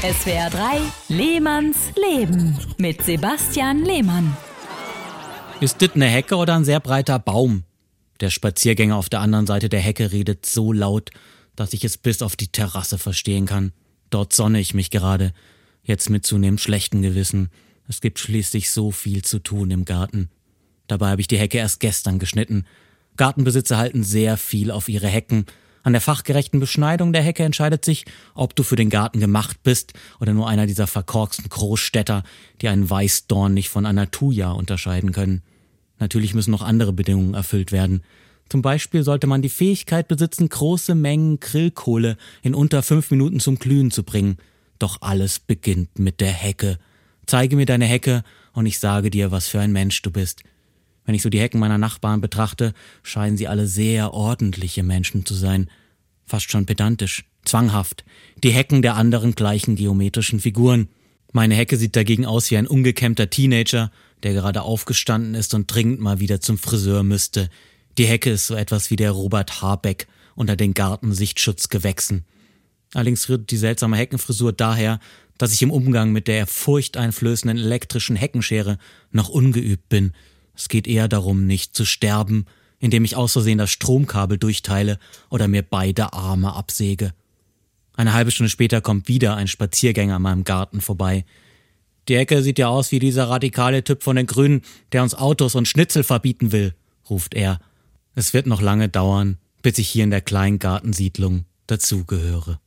SWR 3 Lehmanns Leben mit Sebastian Lehmann. Ist das eine Hecke oder ein sehr breiter Baum? Der Spaziergänger auf der anderen Seite der Hecke redet so laut, dass ich es bis auf die Terrasse verstehen kann. Dort sonne ich mich gerade, jetzt mit zunehmend schlechtem Gewissen. Es gibt schließlich so viel zu tun im Garten. Dabei habe ich die Hecke erst gestern geschnitten. Gartenbesitzer halten sehr viel auf ihre Hecken, an der fachgerechten Beschneidung der Hecke entscheidet sich, ob du für den Garten gemacht bist oder nur einer dieser verkorksten Großstädter, die einen Weißdorn nicht von einer Thuja unterscheiden können. Natürlich müssen noch andere Bedingungen erfüllt werden. Zum Beispiel sollte man die Fähigkeit besitzen, große Mengen Grillkohle in unter fünf Minuten zum Glühen zu bringen. Doch alles beginnt mit der Hecke. Zeige mir deine Hecke und ich sage dir, was für ein Mensch du bist. Wenn ich so die Hecken meiner Nachbarn betrachte, scheinen sie alle sehr ordentliche Menschen zu sein. Fast schon pedantisch, zwanghaft. Die Hecken der anderen gleichen geometrischen Figuren. Meine Hecke sieht dagegen aus wie ein ungekämmter Teenager, der gerade aufgestanden ist und dringend mal wieder zum Friseur müsste. Die Hecke ist so etwas wie der Robert Habeck unter den Gartensichtschutzgewächsen. Allerdings rührt die seltsame Heckenfrisur daher, dass ich im Umgang mit der furchteinflößenden elektrischen Heckenschere noch ungeübt bin es geht eher darum, nicht zu sterben, indem ich aus Versehen das Stromkabel durchteile oder mir beide Arme absäge. Eine halbe Stunde später kommt wieder ein Spaziergänger an meinem Garten vorbei. Die Ecke sieht ja aus wie dieser radikale Typ von den Grünen, der uns Autos und Schnitzel verbieten will, ruft er. Es wird noch lange dauern, bis ich hier in der kleinen Gartensiedlung dazugehöre.